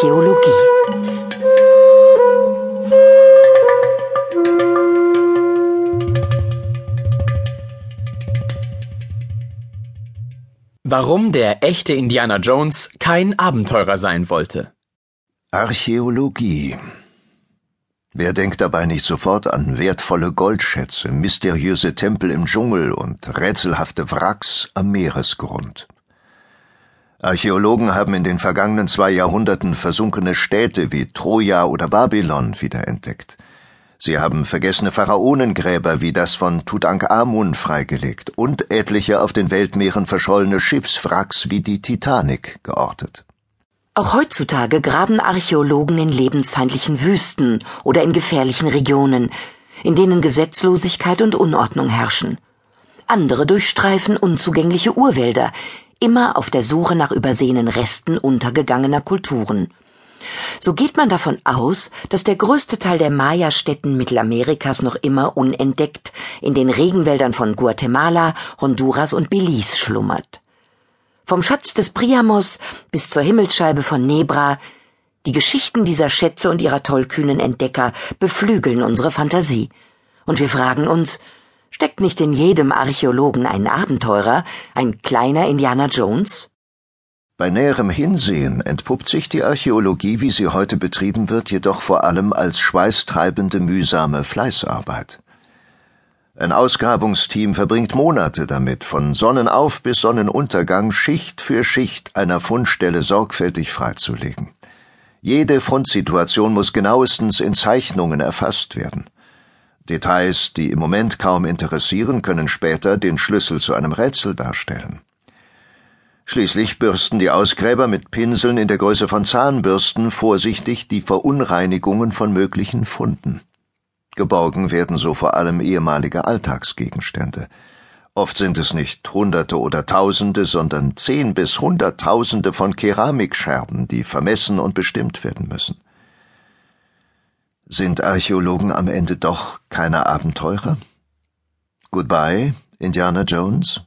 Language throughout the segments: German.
Archäologie. Warum der echte Indiana Jones kein Abenteurer sein wollte. Archäologie. Wer denkt dabei nicht sofort an wertvolle Goldschätze, mysteriöse Tempel im Dschungel und rätselhafte Wracks am Meeresgrund? Archäologen haben in den vergangenen zwei Jahrhunderten versunkene Städte wie Troja oder Babylon wiederentdeckt. Sie haben vergessene Pharaonengräber wie das von Tutanchamun freigelegt und etliche auf den Weltmeeren verschollene Schiffswracks wie die Titanic geortet. Auch heutzutage graben Archäologen in lebensfeindlichen Wüsten oder in gefährlichen Regionen, in denen Gesetzlosigkeit und Unordnung herrschen. Andere durchstreifen unzugängliche Urwälder, immer auf der Suche nach übersehenen Resten untergegangener Kulturen. So geht man davon aus, dass der größte Teil der Maya-Städten Mittelamerikas noch immer unentdeckt in den Regenwäldern von Guatemala, Honduras und Belize schlummert. Vom Schatz des Priamos bis zur Himmelsscheibe von Nebra, die Geschichten dieser Schätze und ihrer tollkühnen Entdecker beflügeln unsere Fantasie. Und wir fragen uns, Steckt nicht in jedem Archäologen ein Abenteurer, ein kleiner Indiana Jones? Bei näherem Hinsehen entpuppt sich die Archäologie, wie sie heute betrieben wird, jedoch vor allem als schweißtreibende, mühsame Fleißarbeit. Ein Ausgrabungsteam verbringt Monate damit, von Sonnenauf bis Sonnenuntergang Schicht für Schicht einer Fundstelle sorgfältig freizulegen. Jede Fundsituation muss genauestens in Zeichnungen erfasst werden. Details, die im Moment kaum interessieren, können später den Schlüssel zu einem Rätsel darstellen. Schließlich bürsten die Ausgräber mit Pinseln in der Größe von Zahnbürsten vorsichtig die Verunreinigungen von möglichen Funden. Geborgen werden so vor allem ehemalige Alltagsgegenstände. Oft sind es nicht Hunderte oder Tausende, sondern zehn bis Hunderttausende von Keramikscherben, die vermessen und bestimmt werden müssen. Sind Archäologen am Ende doch keine Abenteurer? Goodbye, Indiana Jones?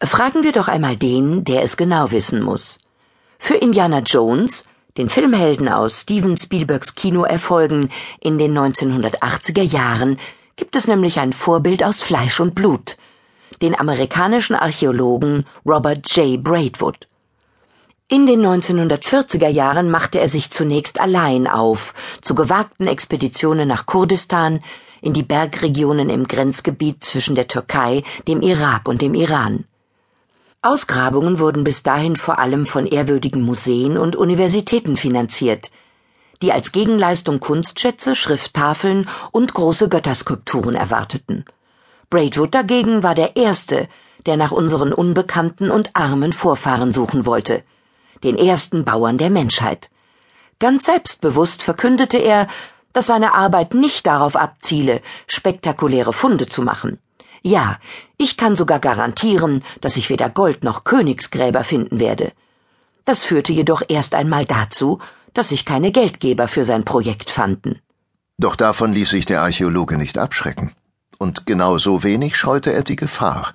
Fragen wir doch einmal den, der es genau wissen muss. Für Indiana Jones, den Filmhelden aus Steven Spielbergs Kinoerfolgen in den 1980er Jahren, gibt es nämlich ein Vorbild aus Fleisch und Blut, den amerikanischen Archäologen Robert J. Braidwood. In den 1940er Jahren machte er sich zunächst allein auf, zu gewagten Expeditionen nach Kurdistan, in die Bergregionen im Grenzgebiet zwischen der Türkei, dem Irak und dem Iran. Ausgrabungen wurden bis dahin vor allem von ehrwürdigen Museen und Universitäten finanziert, die als Gegenleistung Kunstschätze, Schrifttafeln und große Götterskulpturen erwarteten. Braidwood dagegen war der Erste, der nach unseren unbekannten und armen Vorfahren suchen wollte – den ersten Bauern der Menschheit. Ganz selbstbewusst verkündete er, dass seine Arbeit nicht darauf abziele, spektakuläre Funde zu machen. Ja, ich kann sogar garantieren, dass ich weder Gold noch Königsgräber finden werde. Das führte jedoch erst einmal dazu, dass sich keine Geldgeber für sein Projekt fanden. Doch davon ließ sich der Archäologe nicht abschrecken. Und genauso wenig scheute er die Gefahr,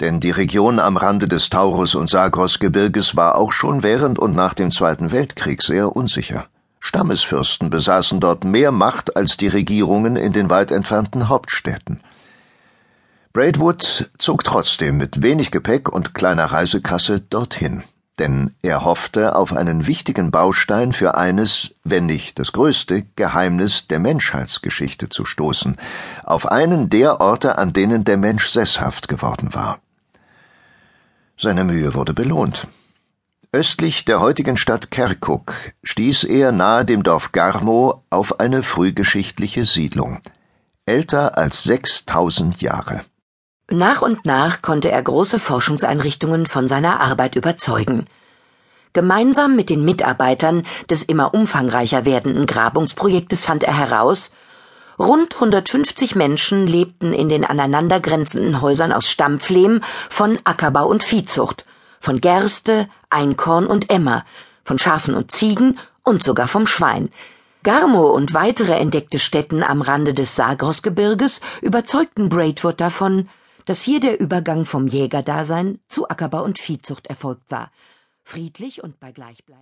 denn die Region am Rande des Taurus- und Sagros-Gebirges war auch schon während und nach dem Zweiten Weltkrieg sehr unsicher. Stammesfürsten besaßen dort mehr Macht als die Regierungen in den weit entfernten Hauptstädten. Braidwood zog trotzdem mit wenig Gepäck und kleiner Reisekasse dorthin, denn er hoffte auf einen wichtigen Baustein für eines, wenn nicht das größte, Geheimnis der Menschheitsgeschichte zu stoßen, auf einen der Orte, an denen der Mensch sesshaft geworden war. Seine Mühe wurde belohnt. Östlich der heutigen Stadt Kerkuk stieß er nahe dem Dorf Garmo auf eine frühgeschichtliche Siedlung, älter als 6000 Jahre. Nach und nach konnte er große Forschungseinrichtungen von seiner Arbeit überzeugen. Gemeinsam mit den Mitarbeitern des immer umfangreicher werdenden Grabungsprojektes fand er heraus, Rund 150 Menschen lebten in den aneinandergrenzenden Häusern aus Stammpflehm von Ackerbau und Viehzucht, von Gerste, Einkorn und Emmer, von Schafen und Ziegen und sogar vom Schwein. Garmo und weitere entdeckte Stätten am Rande des Sagrosgebirges überzeugten Braidwood davon, dass hier der Übergang vom Jägerdasein zu Ackerbau und Viehzucht erfolgt war. Friedlich und bei Gleichbleiben